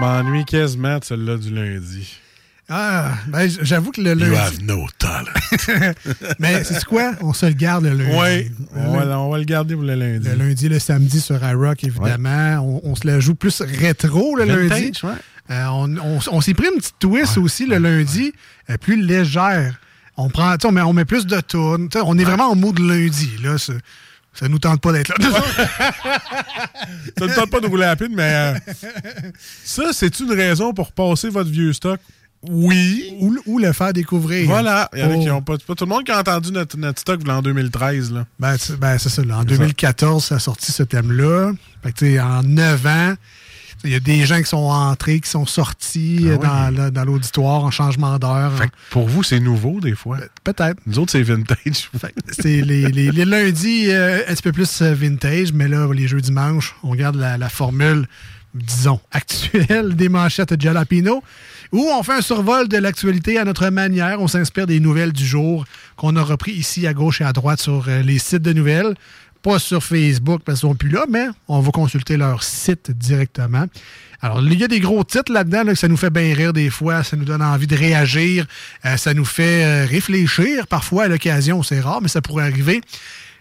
M'ennuie quasiment de celle-là du lundi. Ah, ben, j'avoue que le You lundi. have no talent. Mais c'est quoi? On se le garde le lundi. Oui, on, lundi- va- on va le garder pour le lundi. Le lundi, le samedi sur iRock, évidemment. On, on se la joue plus rétro le Vintage, lundi. ouais. Euh, on on- on s'est pris une petite twist aussi le lundi, euh, plus légère. On prend, on met, on met plus de sais, On est vraiment en mode lundi. Là, ça, nous tente pas d'être là. Ça ne tente pas de rouler rapide, mais euh, ça, c'est une raison pour passer votre vieux stock? Oui. ou, ou le faire découvrir. Voilà. Il y en a Oh. qui ont pas, pas tout le monde qui a entendu notre, notre stock en 2013. Là. Ben, c'est ben, c'est ça. là. En C'est ça. 2014, ça a sorti ce thème-là. Fait que, tu sais, en 9 ans, il y a des gens qui sont entrés, qui sont sortis Ah euh, oui. dans, l'auditoire en changement d'heure. Fait que pour vous, c'est nouveau des fois. Peut-être. Nous autres, c'est vintage. C'est les, les- les lundis euh, un petit peu plus euh, vintage, mais là, les jeux dimanche, on garde la, la formule, disons, actuelle des manchettes de Jalapino, où on fait un survol de l'actualité à notre manière. On s'inspire des nouvelles du jour qu'on a repris ici à gauche et à droite sur euh, les sites de nouvelles. Pas sur Facebook parce qu'ils sont plus là, mais on va consulter leur site directement. Alors, il y a des gros titres là-dedans là, que ça nous fait bien rire des fois, ça nous donne envie de réagir, euh, ça nous fait euh, réfléchir parfois à l'occasion, c'est rare, mais ça pourrait arriver.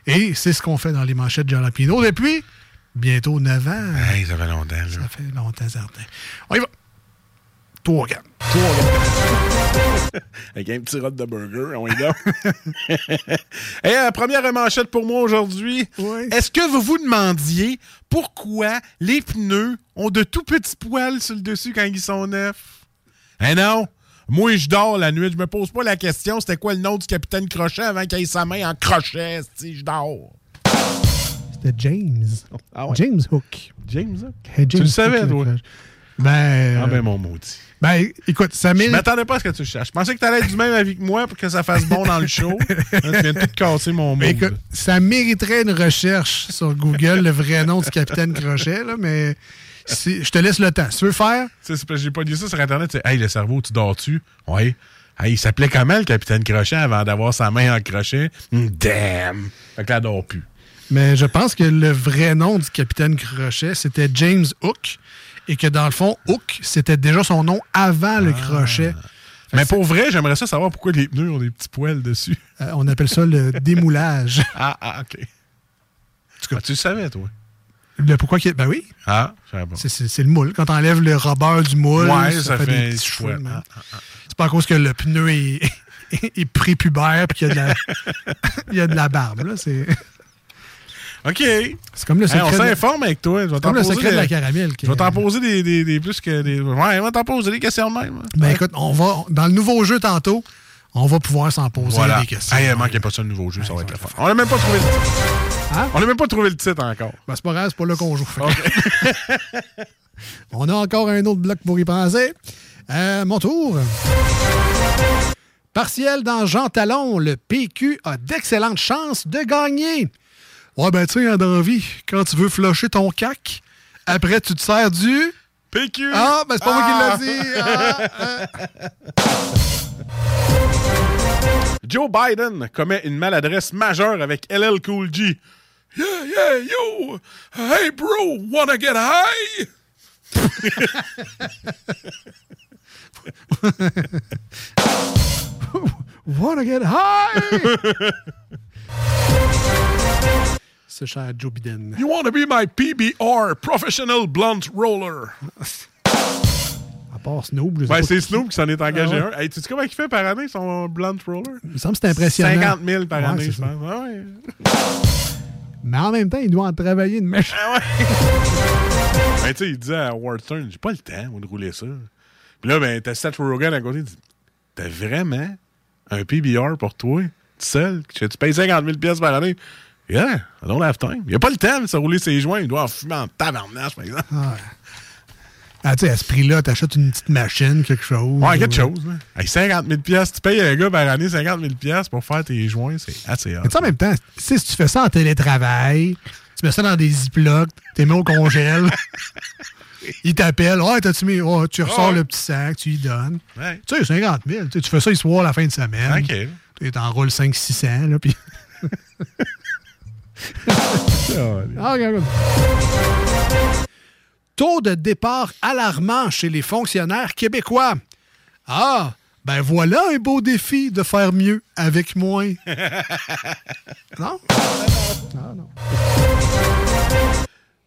Et c'est ce qu'on fait dans les manchettes de Jalapino depuis bientôt 9 ans. Hey, ça fait longtemps. là. Ça fait longtemps, certain. On y va. Toi, regarde. Avec un petit rod de burger, on y va. Et la première manchette pour moi aujourd'hui. Oui. Est-ce que vous vous demandiez pourquoi les pneus ont de tout petits poils sur le dessus quand ils sont neufs? Eh non! Moi, je dors la nuit. Je me pose pas la question c'était quoi le nom du capitaine Crochet avant qu'il ait sa main en crochet. Si je dors. C'était James. Ah ouais? James Hook. James? Hey, Tu le savais, Hook, toi? Ben, Ah ben mon maudit. Ben, écoute, ça Je mérite. m'attendais pas à ce que tu cherches. Je pensais que tu allais être du même avec moi pour que ça fasse bon dans le show. Là, tu viens de tout casser mon écoute, ça mériterait une recherche sur Google, le vrai nom du capitaine Crochet, là, mais je te laisse le temps. Si tu veux faire, c'est parce que j'ai pas dit ça sur Internet. Hey, le cerveau, tu dors-tu? Oui. Hey, il s'appelait comment le capitaine Crochet avant d'avoir sa main en crochet? Hmm, Damn! Fait que là, dort plus. mais je pense que le vrai nom du capitaine Crochet, c'était James Hook, et que dans le fond, Hook, c'était déjà son nom avant Ah. le crochet. Mais pour vrai, j'aimerais ça savoir pourquoi les pneus ont des petits poils dessus. Euh, on appelle ça le démoulage. Ah, ah, OK. Ah, tu le savais, toi? Le pourquoi qu'il Ben oui, Ah, c'est- le moule. Quand on enlève le rubber du moule, Ouais, ça fait des petits man. Ah, C'est pas à cause que le pneu est, est prépubère et qu'il y, a de la- il y a de la barbe. là. OK. c'est comme le Hey, secret, on de, la- s'informe avec toi. Je vais comme le secret de des- la caramel. qui- Je vais t'en poser des, des, des plus que des. Ouais, je vais t'en poser des questions de même. Ben écoute, on va, dans le nouveau jeu tantôt, on va pouvoir s'en poser Voilà. des questions. Hey, manquez pas ça, le nouveau jeu, ça va être le fun. On n'a même pas trouvé le titre. Hein? On n'a même pas trouvé le titre encore. Ben, c'est pas grave, c'est pas là qu'on joue. On a encore un autre bloc pour y penser. Euh, mon tour. Partiel dans Jean Talon, le PQ a d'excellentes chances de gagner. Ouais, ben, tu sais, dans la vie, quand tu veux flusher ton cac, après, tu te sers du. PQ! Ah, ben, c'est pas moi qui l'ai dit. Ah, Joe Biden commet une maladresse majeure avec LL Cool J. Yeah, yeah, yo! Hey, bro, wanna get high? Wanna get high? Cher Joe Biden. You want to be my PBR, Professional Blunt Roller? À part Snoop, je sais Ben, c'est Snoop qui s'en est engagé Ah ouais? un. Hey, tu sais comment il fait par année, son Blunt Roller? Il me semble que c'est impressionnant. 50 000 par Ouais, année, je pense. Ah ouais. Mais en même temps, il doit en travailler une mèche. Ben, tu sais, il disait à Stern, j'ai pas le temps, moi, de rouler ça. Puis là, ben, t'as Seth Rogen à côté, il dit, t'as vraiment un PBR pour toi, tout seul, tu payes 50 000 pièces par année? Yeah, I don't have time. Il a pas le temps de se rouler ses joints, il doit en fumer en tabarnache, par exemple. Ah, tu sais, à ce prix-là, t'achètes une petite machine, quelque chose. Ouais, quelque chose. Là. Hey, 50 000 pièces, tu payes un gars par année 50 000 pièces pour faire tes joints, c'est assez hot. Mais en même temps, si tu fais ça en télétravail, tu mets ça dans des ziplocs, t'es mis au congèle, il t'appelle, ouais, t'as-tu mis, ouais, tu ressors Ouais. le petit sac, tu lui donnes. Ouais. Tu sais, 50 000, tu fais ça le soir, la fin de semaine. OK. Tu t'enroules 500-600, là, puis... Ah, regarde, regarde. Taux de départ alarmant chez les fonctionnaires québécois. Ah, ben voilà un beau défi de faire mieux avec moins. non?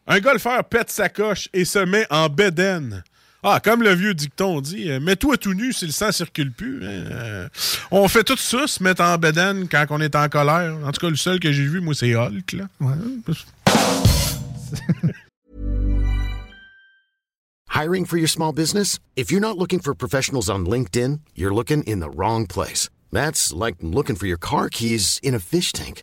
Un golfeur pète sa coche et se met en bédaine. Ah, comme le vieux dicton dit, euh, mets-toi tout nu si le sang circule plus. hein. Euh, on fait tout ça, se mettre en bédaine quand on est en colère. En tout cas, le seul que j'ai vu, moi, c'est Hulk. Là. Hiring for your small business? If you're not looking for professionals on LinkedIn, you're looking in the wrong place. That's like looking for your car keys in a fish tank.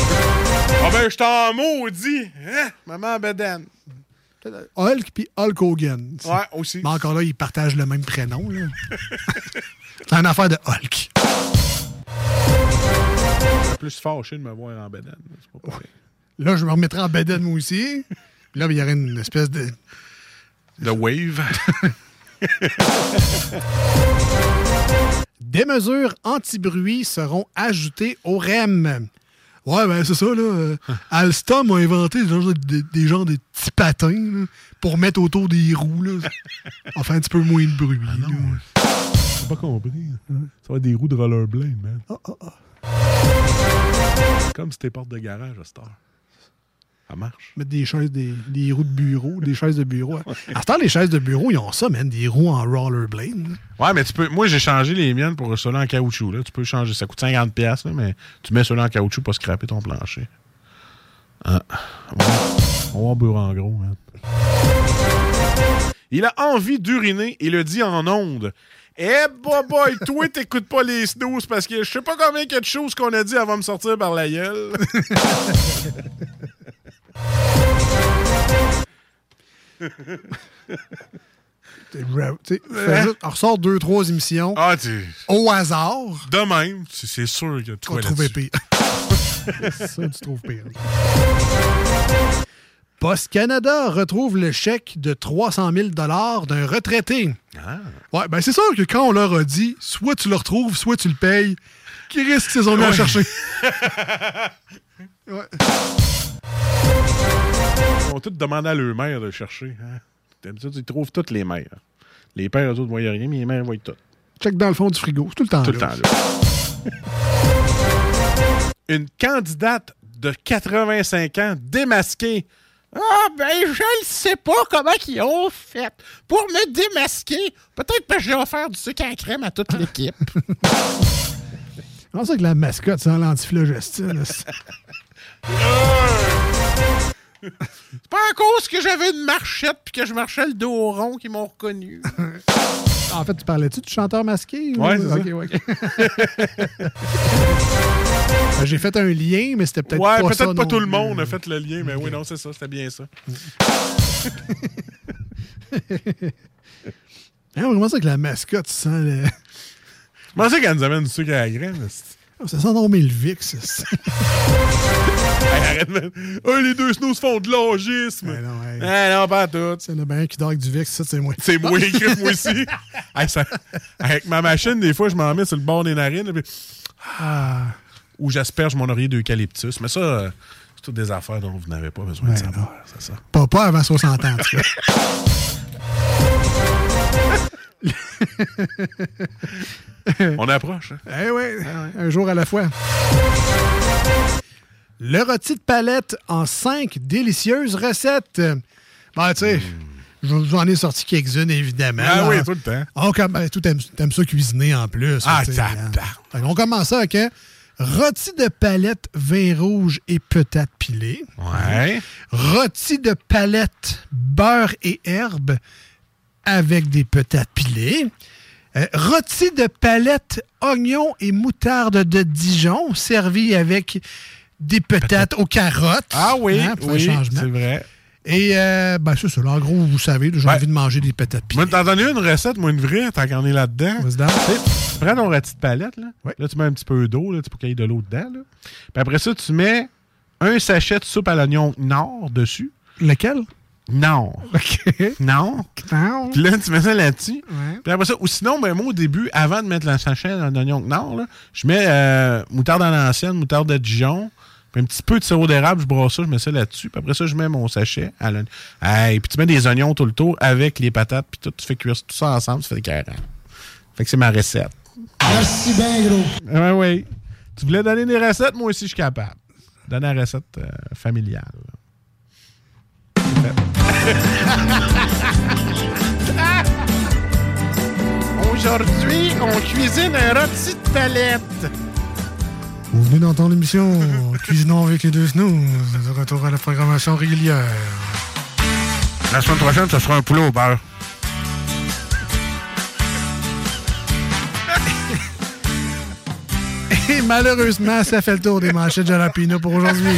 Ah ben, je t'en maudis. Hein? Maman en bédaine. Hulk puis Hulk Hogan. Ouais, aussi. Mais encore là, ils partagent le même prénom. là. C'est une affaire de Hulk. Je suis plus fâché de me voir en pas pareil. Là, je me remettrai en bedaine moi aussi. Puis là, il y aurait une espèce de. The Wave. Des mesures anti-bruit seront ajoutées au REM. Ouais, ben c'est ça, là. Euh, Alstom a inventé des genres de, des genres de petits patins là, pour mettre autour des roues. Là. Enfin, un petit peu moins de bruit. là. J'ai pas compris. Ça va être des roues de rollerblade, man. Comme si t'es porte de garage à cette heure. Ça marche. Mettre des chaises, des, des roues de bureau, des chaises de bureau. À ce temps, les chaises de bureau, ils ont ça, man, des roues en rollerblade. Ouais, mais tu peux. Moi, j'ai changé les miennes pour ceux-là en caoutchouc. Là. Tu peux changer. Ça coûte 50$, piastres, là, mais tu mets ceux-là en caoutchouc pour scraper ton plancher. Ah. Ouais. On va boire en gros, man. Il a envie d'uriner et le dit en ondes. Eh, boy, boy, toi, t'écoutes pas les snooze parce que je sais pas combien il y a de choses qu'on a dit avant de me sortir par la gueule. on ressort deux, trois émissions ah, au hasard. De même, c'est sûr que tu Tu vas trouver pire. ça, tu trouves pire. Post Canada retrouve le chèque de 300 000 d'un retraité. Ouais, ben c'est sûr que quand on leur a dit, soit tu le retrouves, soit tu le payes, qui risque qu'ils ont mis à chercher. Ouais. Ils vont tous demander à leur mère de le chercher. Hein? Ils trouvent toutes les mères. Les pères, eux autres, ne voient rien, mais les mères voient tout. Check dans le fond du frigo. C'est tout le temps Tout le temps, là. Une candidate de 85 ans démasquée Ah, ben, je ne sais pas comment ils ont fait pour me démasquer. Peut-être que j'ai offert du sucre en crème à toute l'équipe. Comment ça que la mascotte, c'est un l'antiflogestine? C'est pas à cause que j'avais une marchette puis que je marchais le dos rond qu'ils m'ont reconnu. en fait, tu parlais-tu du chanteur masqué? Ouais, c'est Ok, ouais, ok. Ben, J'ai fait un lien, mais c'était peut-être ouais, pas ça peut-être pas non tout le monde a fait le lien, mais oui, non, c'est ça, c'était bien ça. Hein, comment ça que la mascotte sent le... Je pensais qu'elle nous amène du sucre à la graine. C'est- Ça sent non le VIX. ça. Oh, les deux snows se font de l'orgisme. Ouais, non, hey. Non, pas tout. A bien un qui dort avec du VIX, ça, c'est moi. C'est moi, écrit moi aussi. Hey, ça- avec ma machine, des fois, je m'en mets sur le bord des narines. puis- Ah, Ou j'asperge mon oreiller d'eucalyptus. Mais ça, euh, c'est toutes des affaires dont vous n'avez pas besoin de Ouais, savoir. C'est ça. pas, pas avant 60 ans, en tout cas. On approche. hein? Eh ouais, un jour à la fois. Le rôti de palette en cinq délicieuses recettes. Ben, tu sais, je- j'en ai sorti quelques-unes, évidemment. Ah oui, tout le temps. On com- ben, tout t'aimes t'aimes ça cuisiner en plus. Ah, tabarnak. hein. Qu'on commence ça avec un rôti de palette, vin rouge et patates pilées. Ouais. Rôti de palette, beurre et herbes avec des patates pilées. Euh, rôti de palette, oignons et moutarde de Dijon, servi avec des patates aux carottes. Ah oui, Hein, pour oui, c'est vrai. Et, euh, ben, c'est ça. là, en gros, vous savez, j'ai envie de manger des patates pilées. T'en donné une recette, moi, une vraie, tant qu'on est là-dedans. Prends ton rôti de palette, là. Ouais. Là, tu mets un petit peu d'eau, là, pour qu'il y ait de l'eau dedans, là. Puis après ça, tu mets un sachet de soupe à l'oignon nord dessus. Lequel? Nord. OK. Non. Non. Puis là, tu mets ça là-dessus. Ouais. Puis après ça, ou sinon, ben, moi, au début, avant de mettre le sachet dans l'oignon nord, là, je mets euh, moutarde à l'ancienne, moutarde de Dijon, puis un petit peu de sirop d'érable, je brosse ça, je mets ça là-dessus. Puis après ça, je mets mon sachet à l'oignon. Hey, puis tu mets des oignons tout le tour avec les patates, puis tout, tu fais cuire tout ça ensemble, ça fait des carrés. Fait que c'est ma recette. Merci bien, gros. Ah oui. Tu voulais donner des recettes, moi aussi, je suis capable. Donner la recette euh, familiale. Aujourd'hui, on cuisine un rôti de palette. Vous venez d'entendre l'émission Cuisinons avec les deux snooze. De retour à la programmation régulière. La semaine prochaine, ce sera un poulet au beurre. Et malheureusement, ça fait le tour des manchettes Jalapino pour aujourd'hui.